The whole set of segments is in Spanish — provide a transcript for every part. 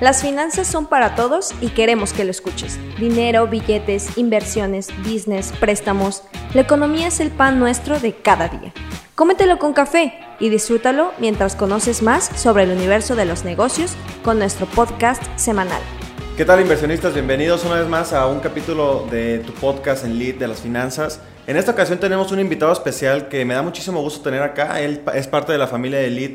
Las finanzas son para todos y queremos que lo escuches. Dinero, billetes, inversiones, business, préstamos. La economía es el pan nuestro de cada día. Cómetelo con café y disfrútalo mientras conoces más sobre el universo de los negocios con nuestro podcast semanal. ¿Qué tal inversionistas? Bienvenidos una vez más a un capítulo de tu podcast en Lead de las finanzas. En esta ocasión tenemos un invitado especial que me da muchísimo gusto tener acá. Él es parte de la familia de Lead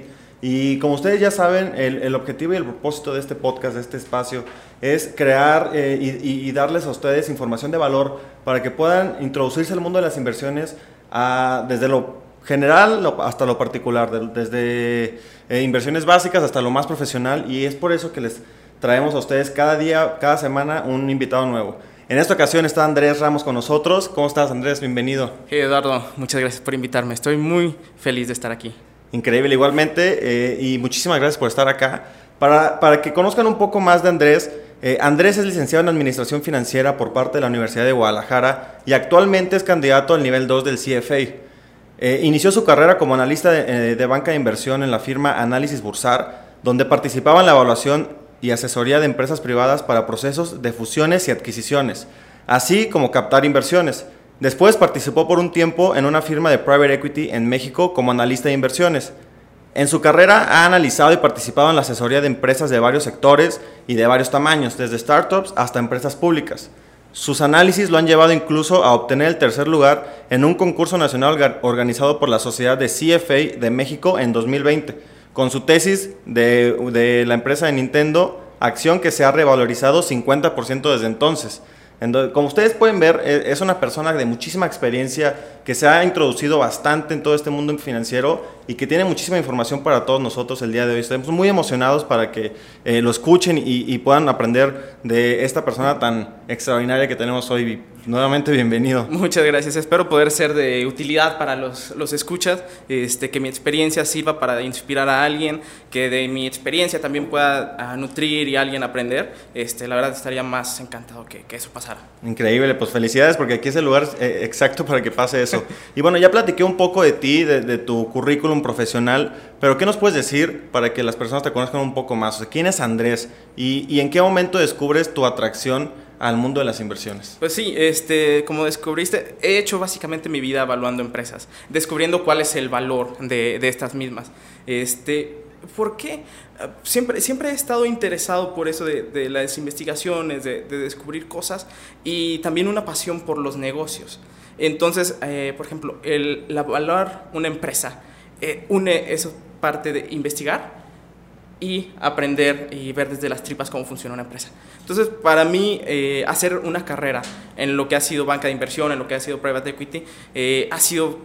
y como ustedes ya saben, el, objetivo y el propósito de este podcast, de este espacio, es crear eh, y, darles a ustedes información de valor para que puedan introducirse al mundo de las inversiones desde lo general hasta lo particular, desde eh, inversiones básicas hasta lo más profesional. Y es por eso que les traemos a ustedes cada día, cada semana, un invitado nuevo. En esta ocasión está Andrés Ramos con nosotros. ¿Cómo estás, Andrés? Bienvenido. Hey, Eduardo, muchas gracias por invitarme. Estoy muy feliz de estar aquí. Increíble, igualmente. Eh, y muchísimas gracias por estar acá. Para, para que conozcan un poco más de Andrés, eh, Andrés es licenciado en Administración Financiera por parte de la Universidad de Guadalajara y actualmente es candidato al nivel 2 del CFA. Eh, inició su carrera como analista de, de, banca de inversión en la firma Análisis Bursar, donde participaba en la evaluación y asesoría de empresas privadas para procesos de fusiones y adquisiciones, así como captar inversiones. Después participó por un tiempo en una firma de private equity en México como analista de inversiones. En su carrera ha analizado y participado en la asesoría de empresas de varios sectores y de varios tamaños, desde startups hasta empresas públicas. Sus análisis lo han llevado incluso a obtener el tercer lugar en un concurso nacional organizado por la Sociedad de CFA de México en 2020, con su tesis de, la empresa de Nintendo, acción que se ha revalorizado 50% desde entonces como ustedes pueden ver, e, es una persona de muchísima experiencia que se ha introducido bastante en todo este mundo financiero y que tiene muchísima información para todos nosotros el día de hoy. Estamos muy emocionados para que eh, lo escuchen y, puedan aprender de esta persona tan extraordinaria que tenemos hoy. Nuevamente bienvenido. Muchas gracias. Espero poder ser de utilidad para los, los escuchas, este, que mi experiencia sirva para inspirar a alguien, que de mi experiencia también pueda ah, nutrir y alguien aprender. Este, la verdad estaría más encantado que, que eso pasara. Increíble, pues felicidades porque aquí es el lugar eh, exacto para que pase eso. y bueno, ya platiqué un poco de ti, de, de tu currículum profesional, pero ¿qué nos puedes decir para que las personas te conozcan un poco más? ¿Quién es Andrés y, en qué momento descubres tu atracción al mundo de las inversiones? Pues sí, este, como descubriste, he hecho básicamente mi vida evaluando empresas, descubriendo cuál es el valor de, estas mismas. Este, ¿Por qué? Siempre, siempre he estado interesado por eso de, las investigaciones, de, descubrir cosas y también una pasión por los negocios. Entonces, eh, por ejemplo, el, la valorar una empresa eh, une eso parte de investigar y aprender y ver desde las tripas cómo funciona una empresa. Entonces, para mí, eh, hacer una carrera en lo que ha sido banca de inversión, en lo que ha sido private equity, eh, ha sido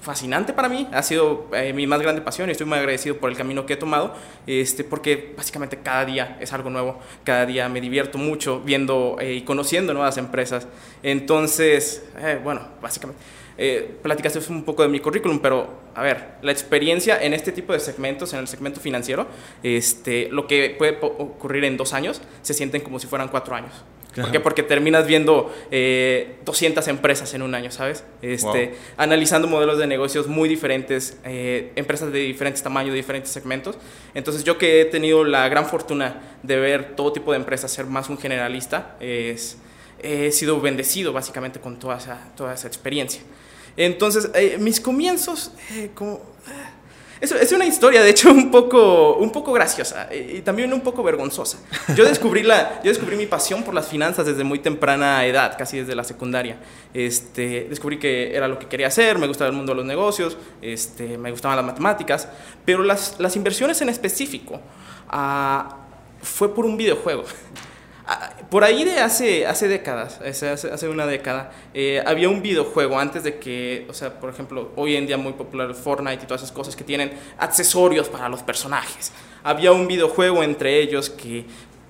fascinante para mí, ha sido mi más grande pasión y estoy muy agradecido por el camino que he tomado, este, porque básicamente cada día es algo nuevo, cada día me divierto mucho viendo y conociendo nuevas empresas. Entonces, bueno, básicamente eh, platicaste un poco de mi currículum, pero a ver, la experiencia en este tipo de segmentos, en el segmento financiero, este, lo que puede ocurrir en dos años, se sienten como si fueran cuatro años. ¿Por qué? Porque terminas viendo 200 eh, empresas en un año, ¿sabes? Este, Analizando modelos de negocios muy diferentes, eh, empresas de diferentes tamaños, de diferentes segmentos. Entonces yo que he tenido la gran fortuna de ver todo tipo de empresas, ser más un generalista, es, he sido bendecido básicamente con toda esa, toda esa experiencia. Entonces, eh, mis comienzos, eh, como... Eh, es, una historia, de hecho, un poco, un poco graciosa y también un poco vergonzosa. Yo descubrí, la, yo descubrí mi pasión por las finanzas desde muy temprana edad, casi desde la secundaria. Este, descubrí que era lo que quería hacer, me gustaba el mundo de los negocios, este, me gustaban las matemáticas, pero las, las inversiones en específico ah, fue por un videojuego. Ah, por ahí de hace, hace décadas, hace, hace una década, eh, había un videojuego antes de que, o sea, por ejemplo, hoy en día muy popular Fortnite y todas esas cosas que tienen accesorios para los personajes. Había un videojuego entre ellos que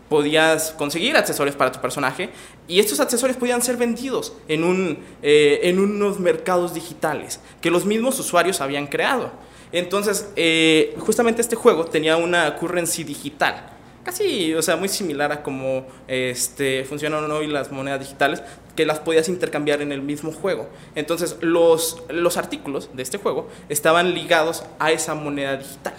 podías conseguir accesorios para tu personaje y estos accesorios podían ser vendidos en, un, eh, en unos mercados digitales que los mismos usuarios habían creado. Entonces, eh, justamente este juego tenía una currency digital casi, o sea, muy similar a cómo este, funcionan hoy las monedas digitales, que las podías intercambiar en el mismo juego. Entonces, los, los artículos de este juego estaban ligados a esa moneda digital.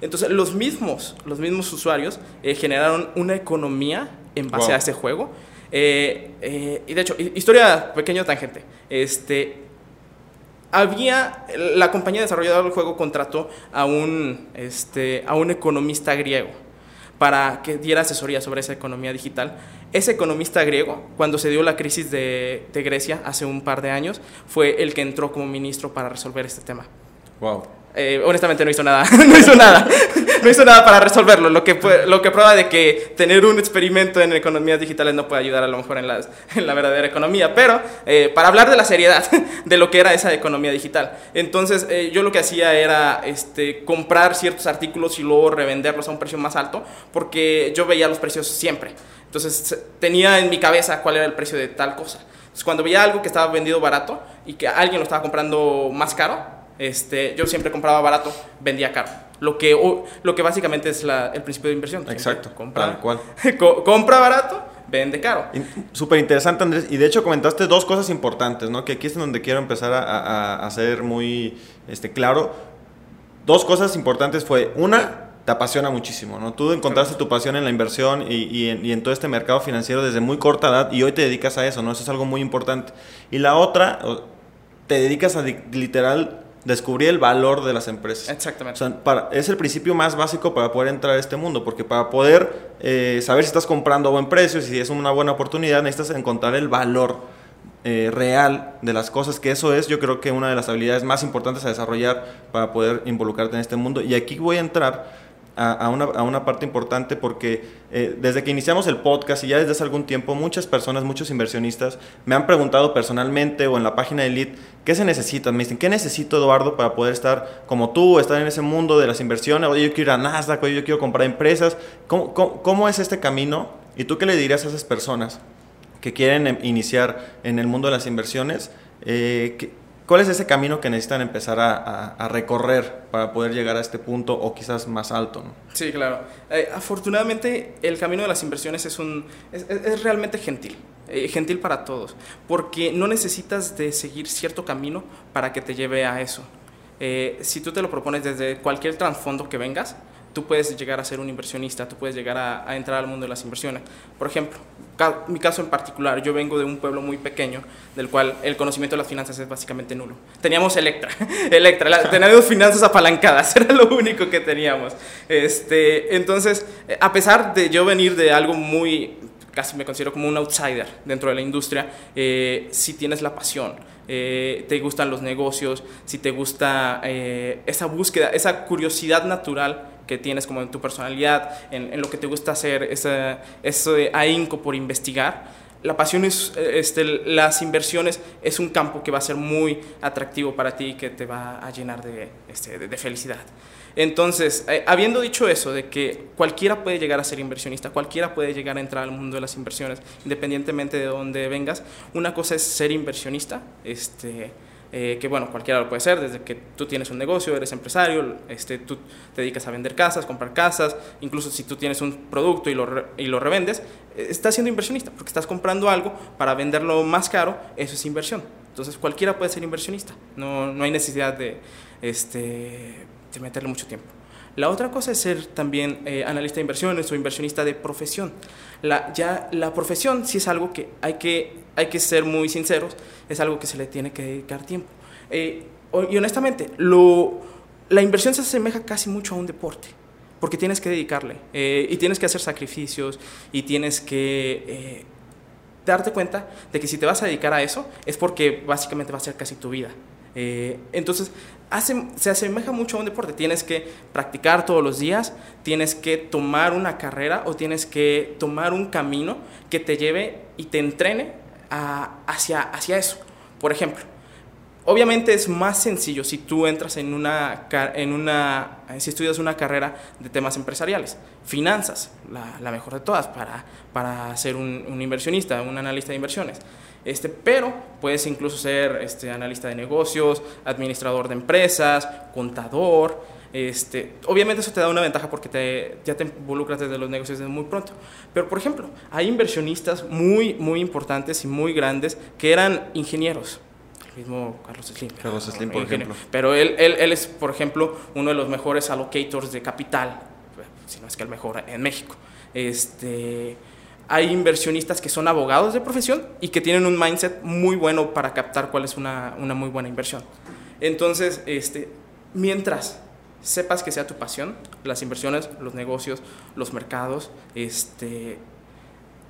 Entonces, los mismos, los mismos usuarios eh, generaron una economía en base Wow. a este juego. Eh, eh, y de hecho, hi- historia pequeño tangente. Este, había, la compañía desarrolladora del juego contrató a un, este, a un economista griego para que diera asesoría sobre esa economía digital. Ese economista griego, cuando se dio la crisis de, Grecia hace un par de años, fue el que entró como ministro para resolver este tema. Wow. Eh, honestamente no hizo nada, no hizo nada, no hizo nada para resolverlo, lo que, lo que prueba de que tener un experimento en economías digitales no puede ayudar a lo mejor en, las, en la verdadera economía, pero eh, para hablar de la seriedad de lo que era esa economía digital. Entonces eh, yo lo que hacía era este, comprar ciertos artículos y luego revenderlos a un precio más alto, porque yo veía los precios siempre. Entonces tenía en mi cabeza cuál era el precio de tal cosa. Cuando veía algo que estaba vendido barato y que alguien lo estaba comprando más caro, este, yo siempre compraba barato, vendía caro. Lo que, o- lo que básicamente es la- el principio de inversión. Exacto, Compra, tal cual. co- compra barato, vende caro. Súper interesante, Andrés. Y de hecho comentaste dos cosas importantes, ¿no? Que aquí es donde quiero empezar a, a- a ser muy este, claro. Dos cosas importantes fue, una, te apasiona muchísimo, ¿no? Tú encontraste tu pasión en la inversión y, y en, y en todo este mercado financiero desde muy corta edad y hoy te dedicas a eso, ¿no? Eso es algo muy importante. Y la otra, te dedicas a literal descubrir el valor de las empresas. Exactamente. O sea, para- es el principio más básico para poder entrar a este mundo, porque para poder eh, saber si estás comprando a buen precio, si es una buena oportunidad, necesitas encontrar el valor eh, real de las cosas, que eso es yo creo que una de las habilidades más importantes a desarrollar para poder involucrarte en este mundo. Y aquí voy a entrar a, una, a una parte importante porque eh, desde que iniciamos el podcast y ya desde hace algún tiempo, muchas personas, muchos inversionistas me han preguntado personalmente o en la página de Elite, ¿qué se necesita? Me dicen, ¿qué necesito Eduardo para poder estar como tú, estar en ese mundo de las inversiones? Oye, yo quiero ir a Nasdaq, oye, yo quiero comprar empresas. ¿Cómo, cómo, cómo es este camino? ¿Y tú qué le dirías a esas personas que quieren em- iniciar en el mundo de las inversiones? Eh, ¿qué- ¿Cuál es ese camino que necesitan empezar a, a- a recorrer para poder llegar a este punto o quizás más alto? ¿no? Sí, claro. Eh, afortunadamente, el camino de las inversiones es, un, es, es- es realmente gentil. eh, gentil para todos. Porque no necesitas de seguir cierto camino para que te lleve a eso. Eh, si tú te lo propones desde cualquier trasfondo que vengas, tú puedes llegar a ser un inversionista, tú puedes llegar a, a entrar al mundo de las inversiones. Por ejemplo, ca- mi caso en particular, yo vengo de un pueblo muy pequeño, del cual el conocimiento de las finanzas es básicamente nulo. Teníamos Electra, Electra, la- teníamos finanzas apalancadas, era lo único que teníamos. Este, entonces, eh, a pesar de yo venir de algo muy, casi me considero como un outsider dentro de la industria, eh, si tienes la pasión, eh, te gustan los negocios, si te gusta eh, esa búsqueda, esa curiosidad natural que tienes como en tu personalidad, en, en lo que te gusta hacer, ese, ese ahínco por investigar. La pasión es, este, las inversiones es un campo que va a ser muy atractivo para ti y que te va a llenar de, este, de, de felicidad. Entonces, eh, habiendo dicho eso, de que cualquiera puede llegar a ser inversionista, cualquiera puede llegar a entrar al mundo de las inversiones, independientemente de dónde vengas, una cosa es ser inversionista, este, eh, que bueno, cualquiera lo puede ser, desde que tú tienes un negocio, eres empresario, este, tú te dedicas a vender casas, comprar casas, incluso si tú tienes un producto y lo, re- y lo revendes, eh, estás siendo inversionista, porque estás comprando algo para venderlo más caro, eso es inversión. Entonces cualquiera puede ser inversionista, no, no hay necesidad de, este, de meterle mucho tiempo. La otra cosa es ser también eh, analista de inversiones o inversionista de profesión. La, ya la profesión sí es algo que hay, que hay que ser muy sinceros, es algo que se le tiene que dedicar tiempo. Eh, y honestamente, lo, la inversión se asemeja casi mucho a un deporte, porque tienes que dedicarle eh, y tienes que hacer sacrificios y tienes que darte cuenta de que si te vas a dedicar a eso es porque básicamente va a ser casi tu vida. Entonces, se asemeja mucho a un deporte. Tienes que practicar todos los días, tienes que tomar una carrera o tienes que tomar un camino que te lleve y te entrene hacia, eso. Por ejemplo, Obviamente es más sencillo si tú entras en una, en si estudias una carrera de temas empresariales, finanzas, la, mejor de todas para, para ser un inversionista, un analista de inversiones. Este, pero puedes incluso ser este, analista de negocios, administrador de empresas, contador. Este, obviamente eso te da una ventaja porque te, ya te involucras desde los negocios desde muy pronto. Pero por ejemplo, hay inversionistas muy, muy importantes y muy grandes que eran ingenieros. el mismo Carlos Slim. Carlos Slim, por ejemplo. Pero él, él, él, es, por ejemplo, uno de los mejores allocators de capital, si no es que el mejor en México. Este, hay inversionistas que son abogados de profesión y que tienen un mindset muy bueno para captar cuál es una, una muy buena inversión. Entonces, este, mientras sepas que sea tu pasión, las inversiones, los negocios, los mercados, este,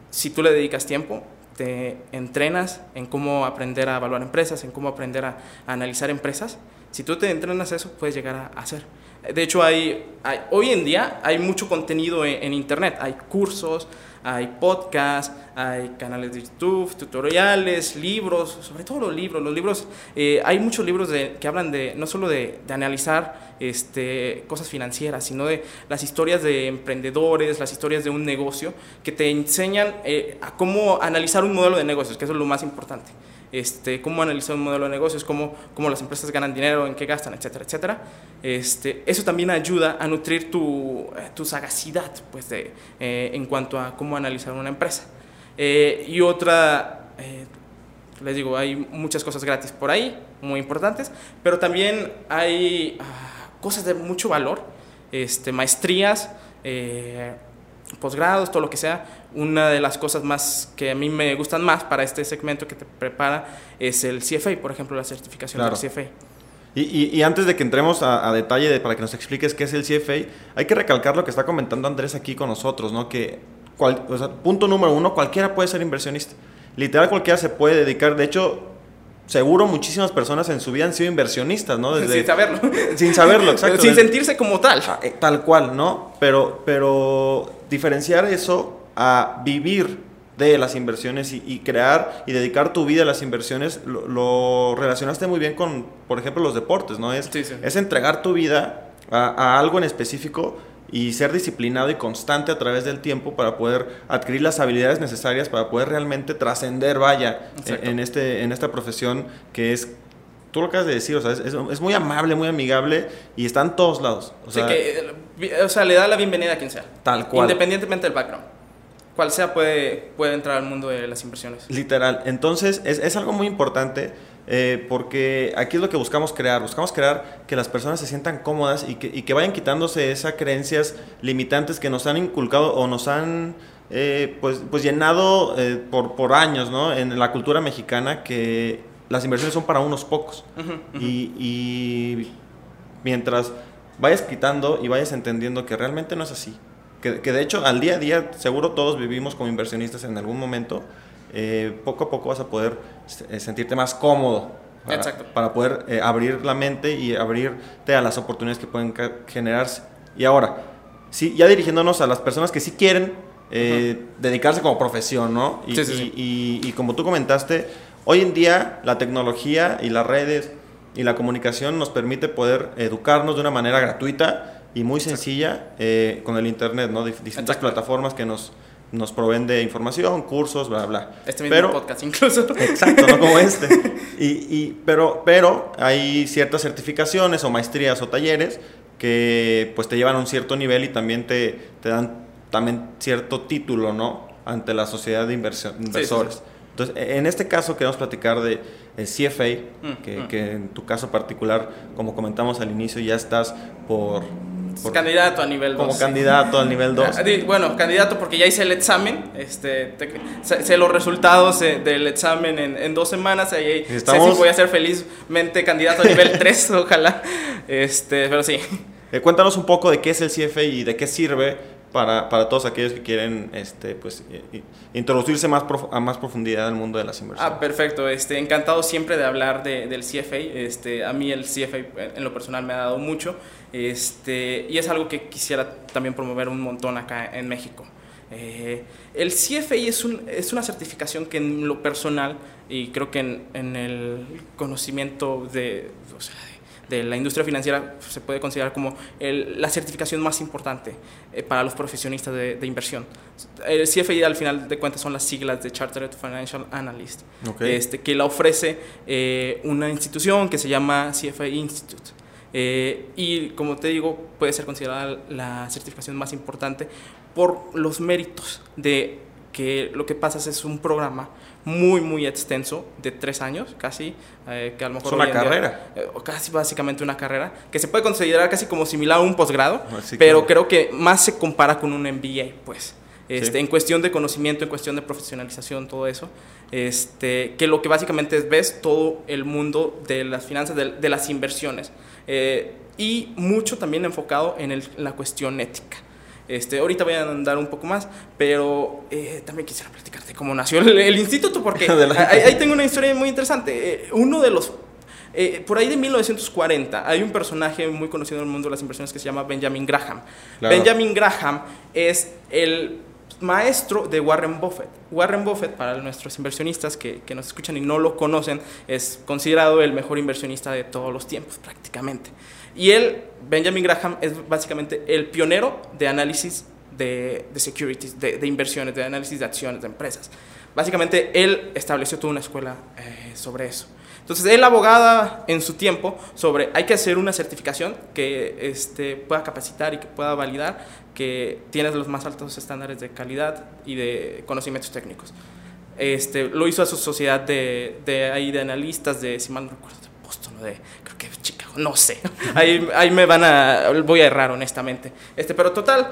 si tú le dedicas tiempo, te entrenas en cómo aprender a evaluar empresas, en cómo aprender a, analizar empresas, si tú te entrenas eso, puedes llegar a, hacer. De hecho, hay, hoy en día hay mucho contenido en Internet, hay cursos, hay podcasts, hay canales de YouTube, tutoriales, libros, sobre todo los libros. Los libros, eh, hay muchos libros de, que hablan de no solo de, de, analizar este, cosas financieras, sino de las historias de emprendedores, las historias de un negocio, que te enseñan eh, a cómo analizar un modelo de negocios, que eso es lo más importante este, cómo analizar un modelo de negocios, cómo, cómo las empresas ganan dinero, en qué gastan, etcétera, etcétera. Este, eso también ayuda a nutrir tu, eh, tu sagacidad pues de, eh, en cuanto a cómo analizar una empresa. Eh, y otra, les digo, hay muchas cosas gratis por ahí, muy importantes, pero también hay ah, cosas de mucho valor, este, maestrías, posgrados, todo lo que sea. Una de las cosas más que a mí me gustan más para este segmento que te prepara es el CFA, por ejemplo, la certificación del CFA. Y, y, antes de que entremos a, detalle de, para que nos expliques qué es el CFA, hay que recalcar lo que está comentando Andrés aquí con nosotros, ¿no? Que, punto número uno, cualquiera puede ser inversionista. Literal, cualquiera se puede dedicar. De hecho, seguro muchísimas personas en su vida han sido inversionistas, ¿no? Desde, sin saberlo. Sin saberlo, exacto. sin sentirse como tal. Ah, eh, tal cual, ¿no? Pero, pero diferenciar eso a vivir de las inversiones y, crear y dedicar tu vida a las inversiones, lo, relacionaste muy bien con, por ejemplo, los deportes, ¿no? Es, es entregar tu vida a, algo en específico y ser disciplinado y constante a través del tiempo para poder adquirir las habilidades necesarias para poder realmente trascender, vaya, en, este, en esta profesión que es tú lo acabas de decir, o sea, es, muy amable, muy amigable y está en todos lados. O sea, que, o sea, le da la bienvenida a quien sea. Tal cual. Independientemente del background. Cual sea puede, puede entrar al mundo de las inversiones. Literal. Entonces, es, es algo muy importante eh, porque aquí es lo que buscamos crear. Buscamos crear que las personas se sientan cómodas y que, y que vayan quitándose esas creencias limitantes que nos han inculcado o nos han... Eh, pues, pues llenado eh, por, por años ¿no? en la cultura mexicana que las inversiones son para unos pocos. Y, mientras vayas quitando y vayas entendiendo que realmente no es así, que, de hecho al día a día seguro todos vivimos como inversionistas en algún momento, eh, poco a poco vas a poder eh, sentirte más cómodo. Para, poder eh, abrir la mente y abrirte a las oportunidades que pueden generarse. Y ahora, sí, ya dirigiéndonos a las personas que sí quieren dedicarse como profesión, ¿no? Y, y como tú comentaste, Hoy en día la tecnología y las redes y la comunicación nos permite poder educarnos de una manera gratuita y muy sencilla eh, con el Internet, ¿no? distintas plataformas que nos, nos proveen de información, cursos, bla, bla. Este mismo pero, podcast incluso. Exacto, no como este. Y, y, pero, pero hay ciertas certificaciones o maestrías o talleres que pues te llevan a un cierto nivel y también te, te dan también cierto título, ¿no? Ante la sociedad de inversores. Entonces, e, en este caso queremos platicar de el CFA, mm, que, mm. que, en tu caso particular, como comentamos al inicio, ya estás por... candidato a nivel 2. Como candidato al nivel 2. Ah, bueno, candidato porque ya hice el examen, este, sé, los resultados del examen en, en dos semanas, y Estamos... sé si voy a ser felizmente candidato a nivel 3, ojalá, este, pero sí. Eh, cuéntanos un poco de qué es el CFA y de qué sirve para, para, todos aquellos que quieren este, pues, introducirse más a más profundidad al mundo de las inversiones. Ah, perfecto. Este, encantado siempre de hablar de, del CFA. Este, a mí el CFA en lo personal me ha dado mucho este, y es algo que quisiera también promover un montón acá en México. Eh, el CFA es, un, es una certificación que en lo personal y creo que en, en el conocimiento de, o sea, de la industria financiera se puede considerar como la certificación más importante eh, para los profesionistas de, inversión. El CFI al final de cuentas son las siglas de Chartered Financial Analyst, este, que la ofrece eh, una institución que se llama CFI Institute. Eh, y como te digo, puede ser considerada la certificación más importante por los méritos de que lo que pasa es, es un programa muy, muy extenso, de tres años casi, eh, que a lo mejor... Es una carrera. Eh, casi básicamente una carrera, que se puede considerar casi como similar a un posgrado, Sí, pero creo que más se compara con un MBA, pues. Este, Sí. En cuestión de conocimiento, en cuestión de profesionalización, todo eso. Este, que lo que básicamente es, ves todo el mundo de las finanzas, de, de las inversiones. Eh, y mucho también enfocado en, el- en la cuestión ética. Este, ahorita voy a andar un poco más, pero eh, también quisiera platicarte cómo nació el, el instituto, porque ahí, ahí tengo una historia muy interesante. Eh, uno de los eh, por ahí de 1940 hay un personaje muy conocido en el mundo de las inversiones que se llama Benjamin Graham. Claro. Benjamin Graham es el maestro de Warren Buffett. Warren Buffett, para nuestros inversionistas que, que nos escuchan y no lo conocen, es considerado el mejor inversionista de todos los tiempos, prácticamente. Y él, Benjamin Graham, es básicamente el pionero de análisis de, de securities, de, de inversiones, de análisis de acciones de empresas. Básicamente, él estableció toda una escuela eh, sobre eso. Entonces, él abogaba en su tiempo sobre hay que hacer una certificación que este, pueda capacitar y que pueda validar que tienes los más altos estándares de calidad y de conocimientos técnicos. Este, lo hizo a su sociedad de, de, ahí de analistas de, si mal no recuerdo, de Boston o de, creo que Chicago, no sé. Ahí, ahí me van a, voy a errar honestamente. Este, pero total,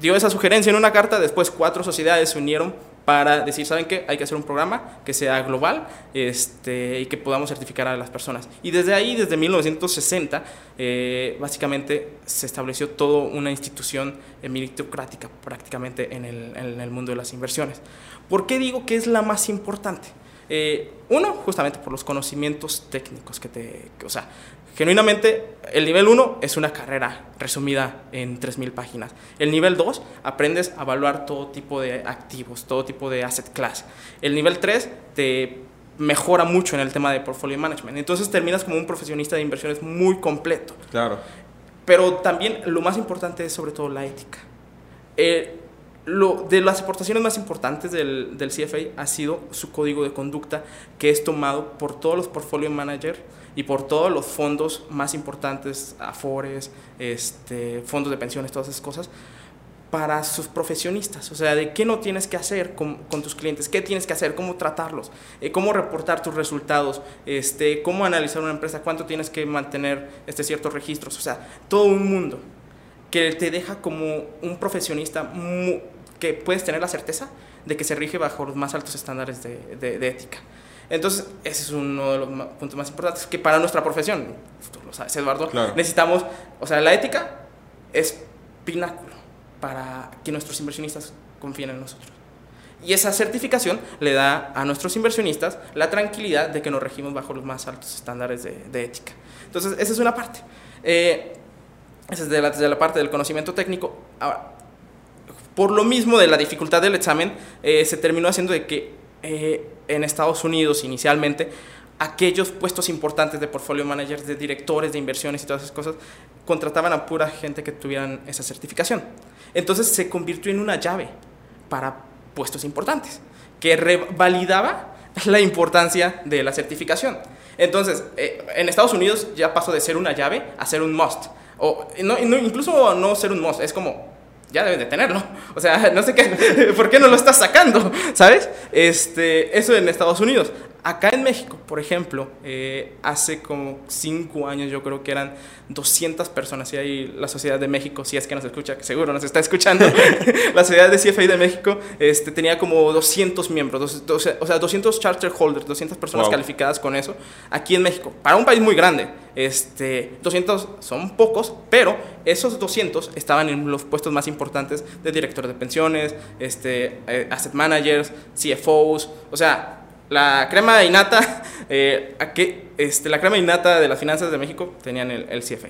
dio esa sugerencia en una carta, después cuatro sociedades se unieron para decir, ¿saben qué? Hay que hacer un programa que sea global este, y que podamos certificar a las personas. Y desde ahí, desde 1960, eh, básicamente se estableció toda una institución meritocrática prácticamente en el, en el mundo de las inversiones. ¿Por qué digo que es la más importante? Eh, uno, justamente por los conocimientos técnicos que te... o sea, genuinamente, el nivel 1 es una carrera resumida en 3.000 páginas. El nivel 2, aprendes a evaluar todo tipo de activos, todo tipo de asset class. El nivel 3, te mejora mucho en el tema de portfolio management. Entonces terminas como un profesionista de inversiones muy completo. Claro. Pero también lo más importante es sobre todo la ética. Eh, lo, de las aportaciones más importantes del, del, CFA ha sido su código de conducta que es tomado por todos los portfolio managers y por todos los fondos más importantes, Afores, este, fondos de pensiones, todas esas cosas, para sus profesionistas. O sea, de qué no tienes que hacer con, con tus clientes, qué tienes que hacer, cómo tratarlos, eh, cómo reportar tus resultados, este, cómo analizar una empresa, cuánto tienes que mantener este, ciertos registros. O sea, todo un mundo que te deja como un profesionista que puedes tener la certeza de que se rige bajo los más altos estándares de, de, de ética. Entonces, ese es uno de los puntos más importantes que para nuestra profesión, tú lo sabes, Eduardo, Claro. necesitamos, o sea, la ética es pináculo para que nuestros inversionistas confíen en nosotros. Y esa certificación le da a nuestros inversionistas la tranquilidad de que nos regimos bajo los más altos estándares de, de ética. Entonces, esa es una parte. Eh, esa es de la, de la, parte del conocimiento técnico. Ahora, por lo mismo de la dificultad del examen, eh, se terminó haciendo de que eh, en Estados Unidos inicialmente aquellos puestos importantes de portfolio managers, de directores de inversiones y todas esas cosas, contrataban a pura gente que tuvieran esa certificación. Entonces se convirtió en una llave para puestos importantes, que revalidaba la importancia de la certificación. Entonces, eh, en Estados Unidos ya pasó de ser una llave a ser un must. O no, incluso no ser un must, es como, ya debes de tenerlo. O sea, no sé qué, ¿por qué no lo estás sacando? ¿Sabes? Este, eso en Estados Unidos. Acá en México, por ejemplo, eh, hace como cinco años yo creo que eran 200 personas, y ahí la Sociedad de México, si es que nos escucha, que seguro nos está escuchando, la Sociedad de CFA de México este, tenía como 200 miembros, dos, dos, o sea, 200 charter holders, 200 personas wow. calificadas con eso, aquí en México, para un país muy grande, este, 200 son pocos, pero esos 200 estaban en los puestos más importantes de directores de pensiones, este, eh, asset managers, CFOs, o sea, la crema innata, eh, aquí, este, la crema innata de las finanzas de México tenían el, el CFA.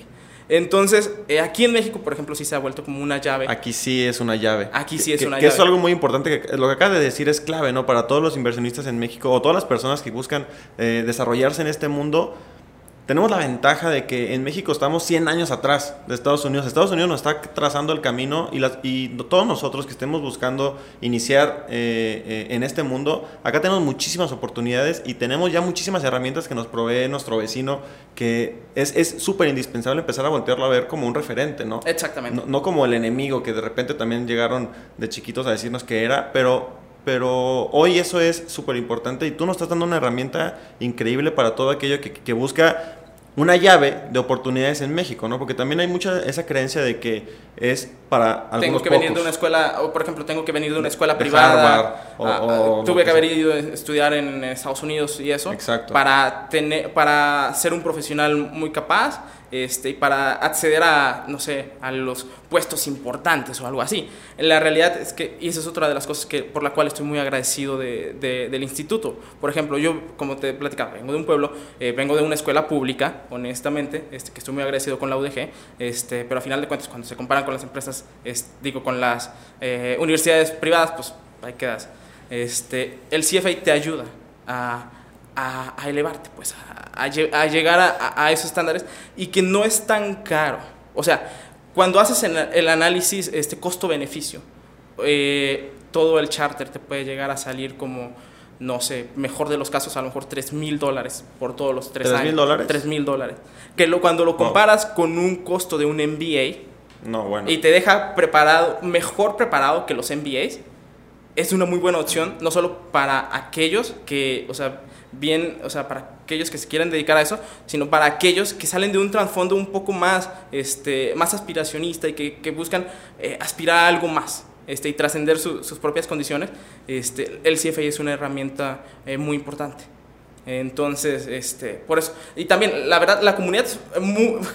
Entonces, eh, aquí en México, por ejemplo, sí se ha vuelto como una llave. Aquí sí es una llave. Aquí sí es que, una que llave. es algo muy importante, que lo que acaba de decir es clave, ¿no? Para todos los inversionistas en México o todas las personas que buscan eh, desarrollarse en este mundo, tenemos la ventaja de que en México estamos 100 años atrás de Estados Unidos. Estados Unidos nos está trazando el camino y, las, y todos nosotros que estemos buscando iniciar eh, eh, en este mundo, acá tenemos muchísimas oportunidades y tenemos ya muchísimas herramientas que nos provee nuestro vecino, que es súper indispensable empezar a voltearlo a ver como un referente, ¿no? Exactamente. No, no como el enemigo que de repente también llegaron de chiquitos a decirnos que era, pero pero hoy eso es súper importante y tú nos estás dando una herramienta increíble para todo aquello que, que busca una llave de oportunidades en México, ¿no? Porque también hay mucha esa creencia de que es para algunos Tengo que pocos. venir de una escuela, o por ejemplo, tengo que venir de una escuela privada. Harvard, o- ah, o ah, tuve que haber ido a estudiar en Estados Unidos y eso. Exacto. Para, tener, para ser un profesional muy capaz este, y para acceder a, no sé, a los puestos importantes o algo así. La realidad es que, y esa es otra de las cosas que, por la cual estoy muy agradecido de- de- del instituto. Por ejemplo, yo, como te platicaba, vengo de un pueblo, eh, vengo de una escuela pública, honestamente, este, que estoy muy agradecido con la UDG, este, pero a final de cuentas, cuando se comparan con las empresas, es- digo, con las eh, universidades privadas, pues ahí quedas. Este, el CFA te ayuda a, a- a elevarte, pues, a, a a llegar a, a- esos estándares y que no es tan caro. O sea, cuando haces el, el análisis este, costo-beneficio, eh, todo el charter te puede llegar a salir como, no sé, mejor de los casos, a lo mejor 3 mil dólares por todos los tres ¿Tres años. mil dólares? 3 mil dólares. Que lo, cuando lo Wow. comparas con un costo de un MBA, No, bueno. y te deja preparado, mejor preparado que los MBAs, es una muy buena opción, no solo para aquellos que, o sea, bien, o sea, para aquellos que se quieren dedicar a eso, sino para aquellos que salen de un trasfondo un poco más, este, más aspiracionista y que, que buscan eh, aspirar a algo más. Este, y trascender su- sus propias condiciones, este, el CFA es una herramienta eh, muy importante. Entonces, este, por eso. Y también, la verdad, la comunidad es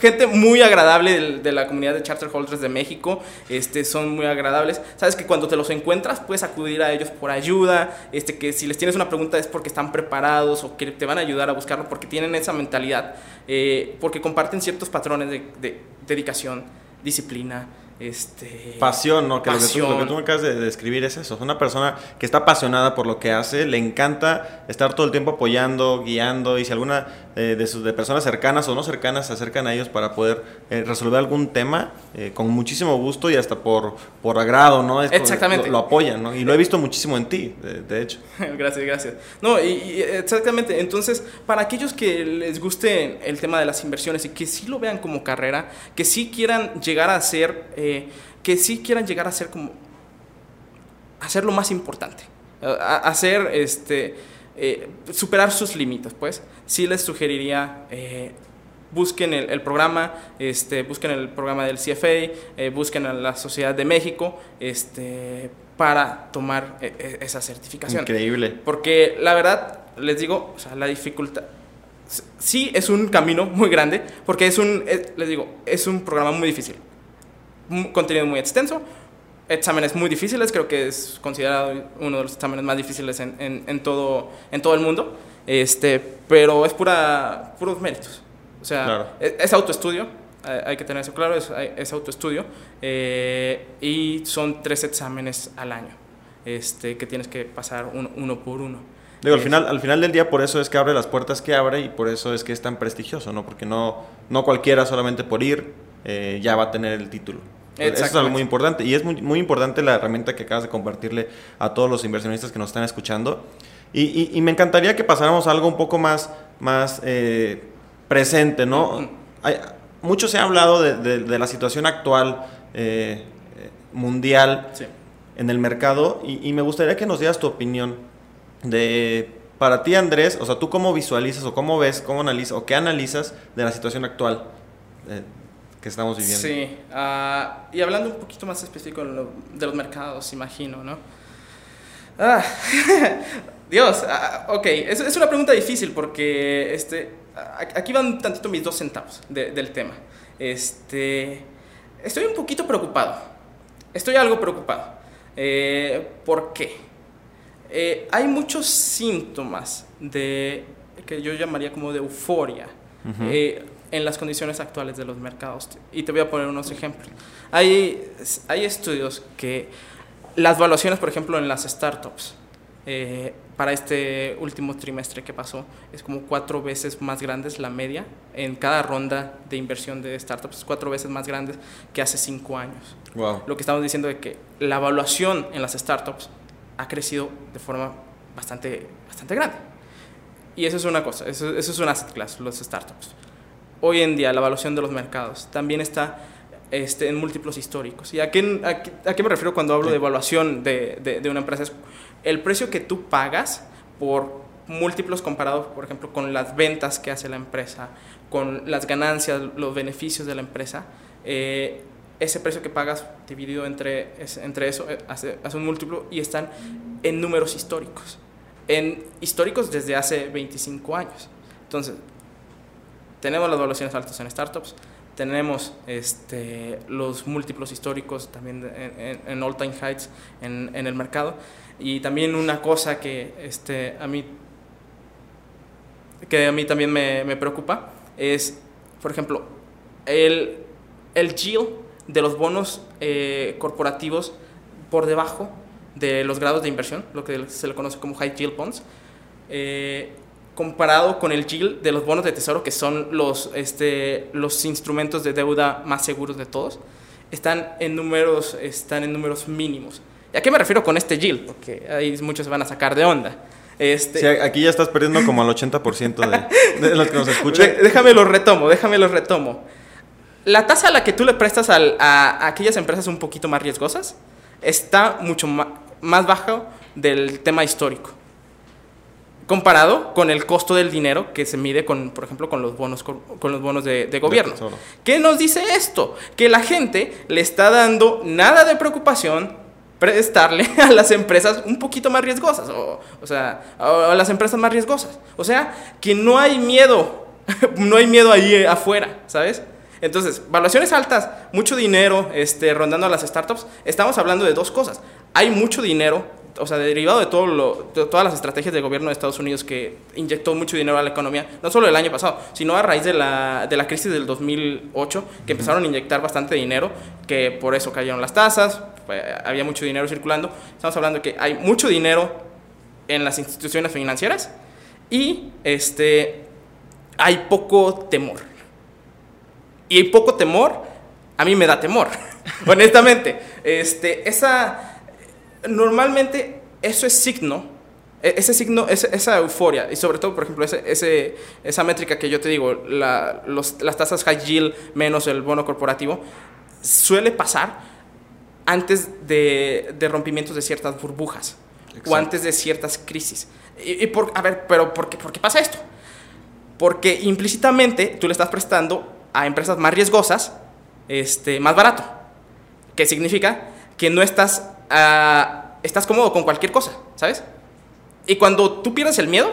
gente muy agradable de, la comunidad de Charter Holders de México. Este, son muy agradables. Sabes que cuando te los encuentras, puedes acudir a ellos por ayuda. Este, que si les tienes una pregunta es porque están preparados o que te van a ayudar a buscarlo porque tienen esa mentalidad. eh, porque comparten ciertos patrones de, de dedicación, disciplina. Este, Pasión, ¿no? Que lo que, tú, lo que pasión. tú me acabas de de describir es eso. Es una persona que está apasionada por lo que hace, le encanta estar todo el tiempo apoyando, guiando, y si alguna eh, de sus de personas cercanas o no cercanas se acercan a ellos para poder eh, resolver algún tema, eh, con muchísimo gusto y hasta por, por agrado, ¿no? Es por- Exactamente. Lo, lo apoyan, ¿no? Y lo he visto muchísimo en ti, de, de hecho. Gracias, gracias. No, y, y exactamente. Entonces, para aquellos que les guste el tema de las inversiones y que sí lo vean como carrera, que sí quieran llegar a ser, eh, que sí quieran llegar a ser como, hacer lo más importante, a- a- hacer, este, eh, superar sus límites, pues, sí les sugeriría. eh, Busquen el, el programa, este, busquen el programa del CFA, eh, busquen a la Sociedad de México, este, para tomar eh, esa certificación. Increíble. Porque la verdad, les digo, o sea, la dificultad. Sí, es un camino muy grande, porque es un, les digo, es un programa muy difícil. Contenido muy extenso, exámenes muy difíciles, creo que es considerado uno de los exámenes más difíciles en, en- en todo, en todo el mundo, este, pero es pura, puros méritos. O sea, Claro. es, es autoestudio, eh, hay que tener eso claro, es, es autoestudio, eh, y son tres exámenes al año este, que tienes que pasar uno, uno por uno. Digo, al final, al final del día por eso es que abre las puertas que abre y por eso es que es tan prestigioso, ¿no? Porque no, no cualquiera solamente por ir eh, ya va a tener el título. Eso es algo muy importante y es muy, muy importante la herramienta que acabas de compartirle a todos los inversionistas que nos están escuchando. Y, y- y me encantaría que pasáramos a algo un poco más, más eh, presente, ¿no? Hay- mucho se ha hablado de, de- de la situación actual eh, eh, mundial Sí. en el mercado y, y me gustaría que nos dieras tu opinión de, para ti Andrés, o sea, tú cómo visualizas o cómo ves, cómo analizas o qué analizas de la situación actual eh, que estamos viviendo. Sí, ah, y hablando un poquito más específico de, lo- de los mercados, imagino, ¿no? Ah, Dios, ah, ok, es, es una pregunta difícil porque este, aquí van tantito mis dos centavos de- del tema. Este, estoy un poquito preocupado, estoy algo preocupado. Eh, ¿Por qué? Eh, hay muchos síntomas de que yo llamaría como de euforia eh, en las condiciones actuales de los mercados. Y te voy a poner unos ejemplos. Hay, hay estudios que las valuaciones, por ejemplo, en las startups, eh, para este último trimestre que pasó, es como cuatro veces más grandes la media en cada ronda de inversión de startups, es cuatro veces más grandes que hace cinco años Wow. lo que estamos diciendo de que la evaluación en las startups ha crecido de forma bastante, bastante grande. Y eso es una cosa, eso, eso es un asset class, los startups. Hoy en día la evaluación de los mercados también está este, en múltiplos históricos. ¿Y a qué, a qué- a qué me refiero cuando hablo Sí. de evaluación de, de- de una empresa? Es el precio que tú pagas por múltiplos comparados, por ejemplo, con las ventas que hace la empresa, con las ganancias, los beneficios de la empresa, eh, ese precio que pagas dividido entre, entre eso eh, hace, hace, un múltiplo y están en números históricos. En históricos desde hace 25 años. Entonces, tenemos las evaluaciones altas en startups, tenemos este, los múltiplos históricos también en, en all time heights en, en, el mercado. Y también una cosa que este, a mí que a mí también me, me preocupa es, por ejemplo, el, el yield de los bonos eh, corporativos por debajo de los grados de inversión, lo que se le conoce como high yield bonds, eh, comparado con el yield de los bonos de tesoro, que son los, este, los instrumentos de deuda más seguros de todos, están en números, están en números mínimos. ¿Y a qué me refiero con este yield? Porque ahí muchos se van a sacar de onda. Este... Sí, aquí ya estás perdiendo como al 80% de, de, los que nos escuchan. déjame lo retomo, déjame lo retomo. La tasa a la que tú le prestas al, a, a, aquellas empresas un poquito más riesgosas está mucho más, más bajo del tema histórico. Comparado con el costo del dinero que se mide con, por ejemplo, con los bonos, con los bonos de, de gobierno. De ¿Qué nos dice esto? Que la gente le está dando nada de preocupación prestarle a las empresas un poquito más riesgosas, o, o sea, a, las empresas más riesgosas. O sea, que no hay miedo, no hay miedo ahí afuera, ¿sabes? Entonces, valuaciones altas, mucho dinero este, rondando a las startups, estamos hablando de dos cosas. Hay mucho dinero, o sea, derivado de, todo lo, de todas las estrategias del gobierno de Estados Unidos que inyectó mucho dinero a la economía, no solo el año pasado, sino a raíz de la, de la crisis del 2008, que empezaron a inyectar bastante dinero, que por eso cayeron las tasas, pues, había mucho dinero circulando. Estamos hablando de que hay mucho dinero en las instituciones financieras y este, hay poco temor. Y hay poco temor, a mí me da temor, honestamente. Este, esa, normalmente eso es signo, e, ese signo, ese, esa euforia, y sobre todo, por ejemplo, ese, ese, esa métrica que yo te digo, la, los, las tasas high yield menos el bono corporativo, suele pasar antes de, de rompimientos de ciertas burbujas Exacto. o antes de ciertas crisis. Y, y por, a ver, pero ¿por qué, ¿por qué pasa esto? Porque implícitamente tú le estás prestando a empresas más riesgosas este, más barato. ¿Qué significa? Que no estás, uh, estás cómodo con cualquier cosa, ¿sabes? Y cuando tú pierdes el miedo,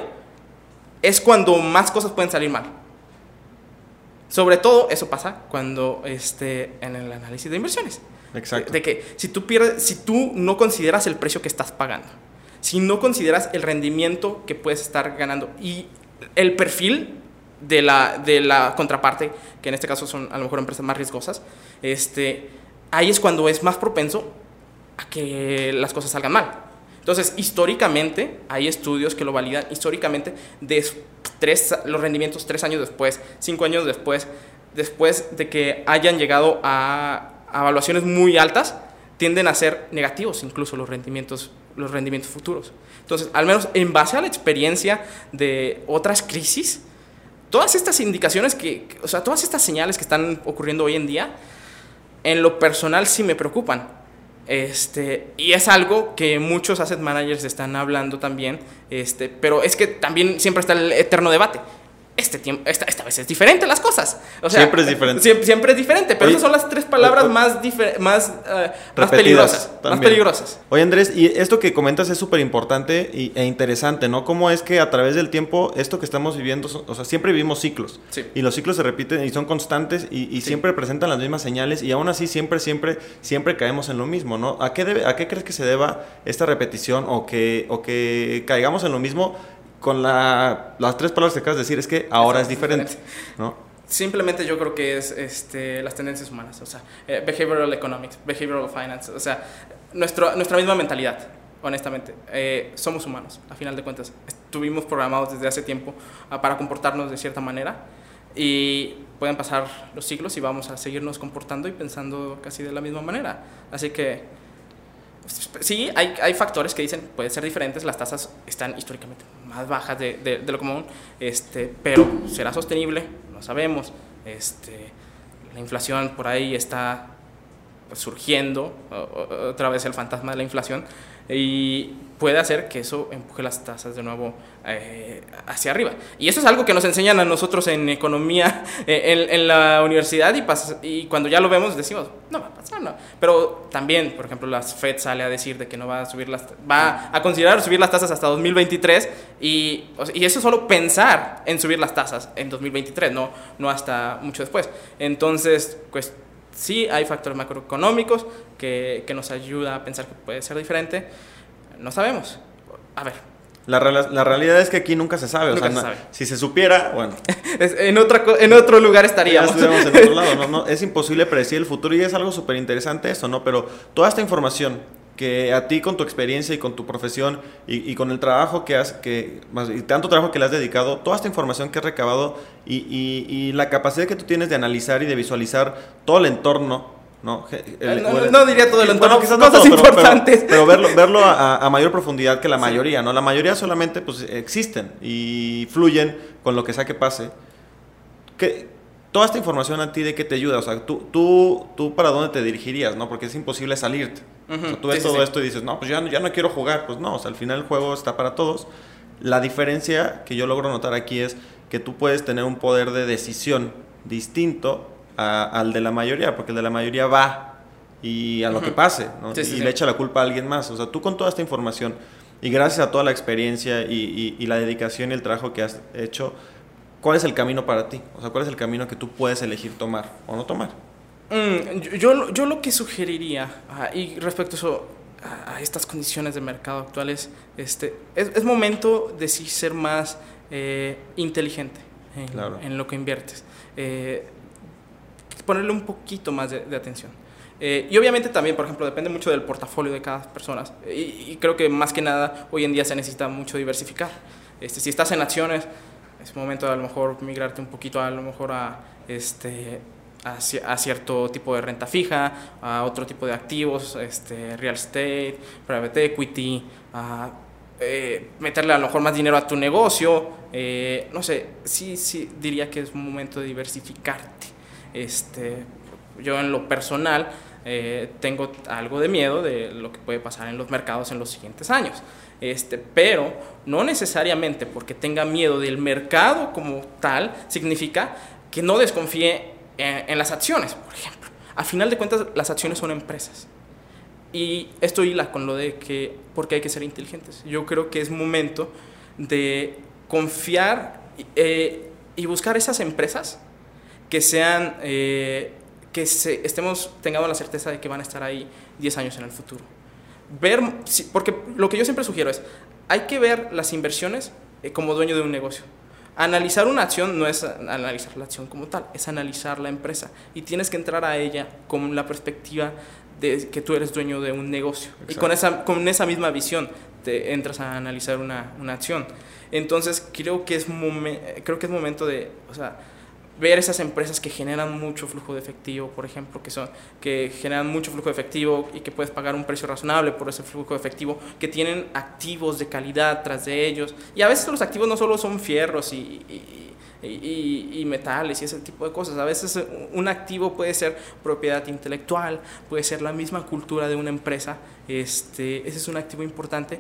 es cuando más cosas pueden salir mal. Sobre todo eso pasa cuando este, en el análisis de inversiones. Exacto. De, de que si tú, pierdes, si tú no consideras el precio que estás pagando, si no consideras el rendimiento que puedes estar ganando y el perfil de la, de la contraparte, que en este caso son a lo mejor empresas más riesgosas, este, ahí es cuando es más propenso a que las cosas salgan mal. Entonces, históricamente, hay estudios que lo validan, históricamente, de tres, los rendimientos tres años después, cinco años después, después de que hayan llegado a, a evaluaciones muy altas, tienden a ser negativos incluso los rendimientos, los rendimientos futuros. Entonces, al menos en base a la experiencia de otras crisis, todas estas indicaciones que, o sea, todas estas señales que están ocurriendo hoy en día, en lo personal sí me preocupan. Este, y es algo que muchos asset managers están hablando también, este, pero es que también siempre está el eterno debate. Este tiempo, esta, esta vez es diferente las cosas. O sea, siempre es diferente. Siempre, siempre es diferente, pero Oye, esas son las tres palabras más, más, uh, más peligrosas. También. Más peligrosas. Oye, Andrés, y esto que comentas es súper importante e interesante, ¿no? Cómo es que a través del tiempo, esto que estamos viviendo, o sea, siempre vivimos ciclos. Sí. Y los ciclos se repiten y son constantes y, y sí. siempre presentan las mismas señales y aún así siempre, siempre, siempre caemos en lo mismo, ¿no? ¿A qué, debe, a qué crees que se deba esta repetición o que, o que caigamos en lo mismo? Con la, las tres palabras que acabas de decir es que ahora es diferente, ¿no? Simplemente yo creo que es este, las tendencias humanas, o sea, eh, behavioral economics, behavioral finance, o sea, nuestro, nuestra misma mentalidad, honestamente. Eh, somos humanos, a final de cuentas. Estuvimos programados desde hace tiempo uh, para comportarnos de cierta manera y pueden pasar los siglos y vamos a seguirnos comportando y pensando casi de la misma manera. Así que sí, hay, hay factores que dicen pueden ser diferentes, las tasas están históricamente más bajas de, lo común, este, pero será sostenible, no sabemos. Este, la inflación por ahí está pues, surgiendo otra vez el fantasma de la inflación y puede hacer que eso empuje las tasas de nuevo eh, hacia arriba. Y eso es algo que nos enseñan a nosotros en economía eh, en, la universidad y, y cuando ya lo vemos decimos, no va a pasar, no. Pero también, por ejemplo, la Fed sale a decir de que no va a subir las, va a considerar subir las tasas hasta 2023 y, y eso es solo pensar en subir las tasas en 2023, no, no hasta mucho después. Entonces, pues sí hay factores macroeconómicos que, que nos ayuda a pensar que puede ser diferente. No sabemos. A ver, la, la, realidad es que aquí nunca se sabe. o sea, si se supiera, bueno. en, otra, en otro lugar estaríamos. en otro lado. No, no, es imposible predecir el futuro y es algo súper interesante eso, ¿no? Pero toda esta información que a ti con tu experiencia y con tu profesión y, con el trabajo que has, que, y tanto trabajo que le has dedicado, toda esta información que has recabado y, y, la capacidad que tú tienes de analizar y de visualizar todo el entorno, ¿no? no, diría todo el entorno, bueno, cosas importantes. Pero, verlo, verlo a, mayor profundidad que la mayoría, ¿no? La mayoría solamente pues existen y fluyen con lo que sea que pase. Que, toda esta información a ti de qué te ayuda, o sea, tú, tú, tú para dónde te dirigirías, ¿no? Porque es imposible salirte. O sea, tú ves todo esto y dices, no, pues ya, ya no quiero jugar. Pues no, o sea, al final el juego está para todos. La diferencia que yo logro notar aquí es que tú puedes tener un poder de decisión distinto al de la mayoría, porque el de la mayoría va y a lo que pase, ¿no? y le echa la culpa a alguien más. O sea, tú con toda esta información y gracias a toda la experiencia y, y la dedicación y el trabajo que has hecho, ¿cuál es el camino para ti? O sea, ¿cuál es el camino que tú puedes elegir tomar o no tomar? Mm, yo, yo, lo que sugeriría, y respecto a, eso, a, estas condiciones de mercado actuales, este, es, es momento de sí ser más eh, inteligente en, lo que inviertes. Eh, ponerle un poquito más de, atención. Eh, y obviamente también, por ejemplo, depende mucho del portafolio de cada persona. Y, y, creo que más que nada hoy en día se necesita mucho diversificar. Este, si estás en acciones, es momento de a lo mejor migrarte un poquito a lo mejor a, este, a, cierto tipo de renta fija, a otro tipo de activos, este, real estate, private equity, a eh, meterle a lo mejor más dinero a tu negocio, eh, no sé, sí, sí diría que es un momento de diversificarte. Este, yo en lo personal eh, tengo algo de miedo de lo que puede pasar en los mercados en los siguientes años. Este, pero no necesariamente porque tenga miedo del mercado como tal, significa que no desconfíe en, las acciones, por ejemplo. A final de cuentas, las acciones son empresas. Y esto hila con lo de que, porque hay que ser inteligentes. Yo creo que es momento de confiar eh, y buscar esas empresas que sean, eh, que estemos, tengamos la certeza de que van a estar ahí 10 años en el futuro ver, porque lo que yo siempre sugiero es, hay que ver las inversiones eh, como dueño de un negocio. Analizar una acción no es analizar la acción como tal, es analizar la empresa. Y tienes que entrar a ella con la perspectiva de que tú eres dueño de un negocio. Y con esa, con esa misma visión te entras a analizar una, una acción. Entonces creo que es, creo que es momento de, o sea, ver esas empresas que generan mucho flujo de efectivo, por ejemplo, que, son, que generan mucho flujo de efectivo y que puedes pagar un precio razonable por ese flujo de efectivo, que tienen activos de calidad tras de ellos. Y a veces los activos no solo son fierros y, y, y, metales y ese tipo de cosas. A veces un activo puede ser propiedad intelectual, puede ser la misma cultura de una empresa. Este, ese es un activo importante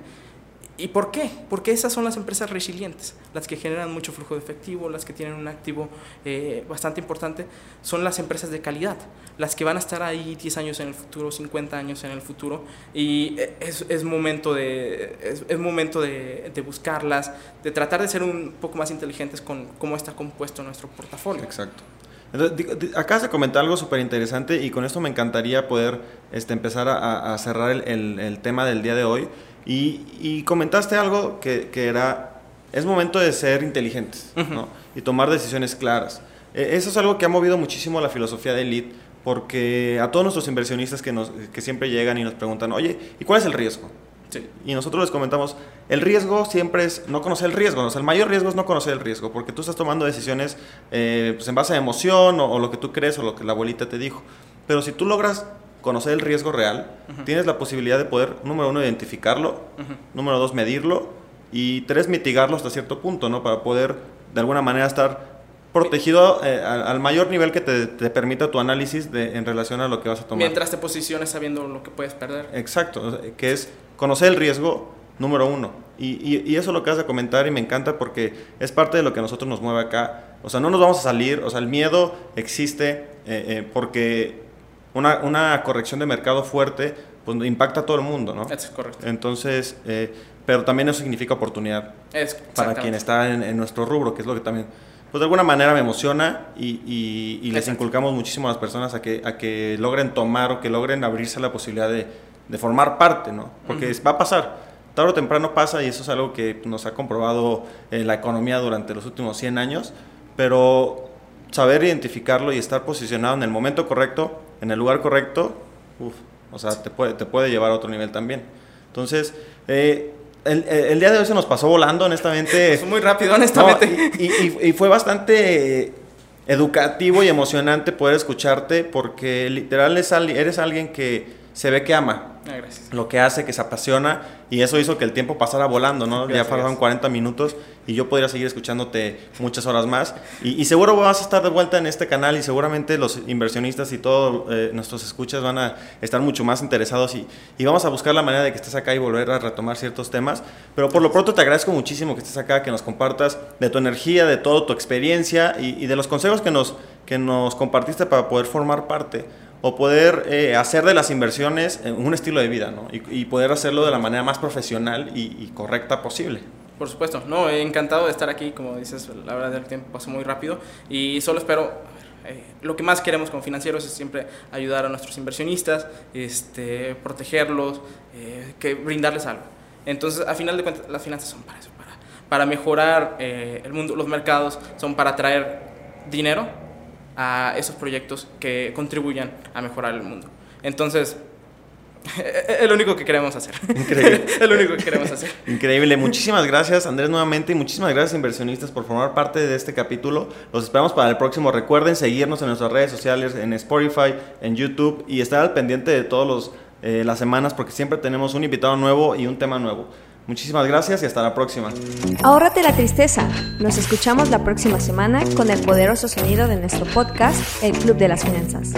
¿Y por qué? Porque esas son las empresas resilientes, las que generan mucho flujo de efectivo, las que tienen un activo eh, bastante importante, son las empresas de calidad, las que van a estar ahí 10 años en el futuro, 50 años en el futuro, y eh, es, es momento, de, es, momento de, de, buscarlas, de tratar de ser un poco más inteligentes con cómo está compuesto nuestro portafolio. Exacto. Acá se comenta algo súper interesante y con esto me encantaría poder este, empezar a, a cerrar el, el, el tema del día de hoy. Y, comentaste algo que, era, es momento de ser inteligentes y tomar decisiones claras. E, eso es algo que ha movido muchísimo la filosofía de Elite, porque a todos nuestros inversionistas que, nos, que siempre llegan y nos preguntan, oye, ¿y cuál es el riesgo? Y nosotros les comentamos, el riesgo siempre es no conocer el riesgo, el mayor riesgo es no conocer el riesgo, porque tú estás tomando decisiones eh, pues en base a emoción o, o, lo que tú crees o lo que la abuelita te dijo. Pero si tú logras conocer el riesgo real, tienes la posibilidad de poder, número uno, identificarlo, número dos, medirlo y tres, mitigarlo hasta cierto punto, ¿no? Para poder de alguna manera estar protegido eh, al, mayor nivel que te, permita tu análisis de, en relación a lo que vas a tomar. Mientras te posiciones sabiendo lo que puedes perder. Exacto, que es conocer el riesgo número uno. Y, y, eso es lo que vas a comentar y me encanta porque es parte de lo que a nosotros nos mueve acá. O sea, no nos vamos a salir, o sea, el miedo existe eh, eh, porque una, una, corrección de mercado fuerte pues, impacta a todo el mundo, ¿no? Es correcto. Entonces, eh, pero también eso significa oportunidad es, para quien está en, en, nuestro rubro, que es lo que también, pues de alguna manera me emociona y, y, y les inculcamos muchísimo a las personas a que, a que logren tomar o que logren abrirse la posibilidad de, de formar parte, ¿no? Porque va a pasar tarde o temprano pasa y eso es algo que nos ha comprobado la economía durante los últimos 100 años, pero saber identificarlo y estar posicionado en el momento correcto, en el lugar correcto, uf, o sea, te puede, te puede llevar a otro nivel también. Entonces, eh, el, el, día de hoy se nos pasó volando, honestamente. Pasó muy rápido, honestamente. y, y, y, fue bastante educativo y emocionante poder escucharte porque literal eres alguien que se ve que ama ah, lo que hace, que se apasiona y eso hizo que el tiempo pasara volando, ¿no? ya pasaron 40 minutos y yo podría seguir escuchándote muchas horas más. Y, seguro vas a estar de vuelta en este canal y seguramente los inversionistas y todos eh, nuestros escuchas van a estar mucho más interesados y, y, vamos a buscar la manera de que estés acá y volver a retomar ciertos temas, pero por lo pronto te agradezco muchísimo que estés acá, que nos compartas de tu energía, de toda tu experiencia y, y de los consejos que nos, que nos compartiste para poder formar parte o poder eh, hacer de las inversiones un estilo de vida, ¿no? Y, poder hacerlo de la manera más profesional y, correcta posible. Por supuesto, no, encantado de estar aquí, como dices, la verdad el tiempo pasó muy rápido y solo espero, eh, lo que más queremos con financieros es siempre ayudar a nuestros inversionistas, este, protegerlos, eh, que brindarles algo. Entonces, a final de cuentas, las finanzas son para eso, para, para mejorar el mundo, los mercados, son para traer dinero a esos proyectos que contribuyan a mejorar el mundo. Entonces, es lo único que queremos hacer. Increíble. único que queremos hacer. Increíble. Muchísimas gracias, Andrés, nuevamente. Y muchísimas gracias, inversionistas, por formar parte de este capítulo. Los esperamos para el próximo. Recuerden seguirnos en nuestras redes sociales, en Spotify, en YouTube y estar al pendiente de todas eh, las semanas porque siempre tenemos un invitado nuevo y un tema nuevo. Muchísimas gracias y hasta la próxima. Ahórrate la tristeza. Nos escuchamos la próxima semana con el poderoso sonido de nuestro podcast, El Club de las Finanzas.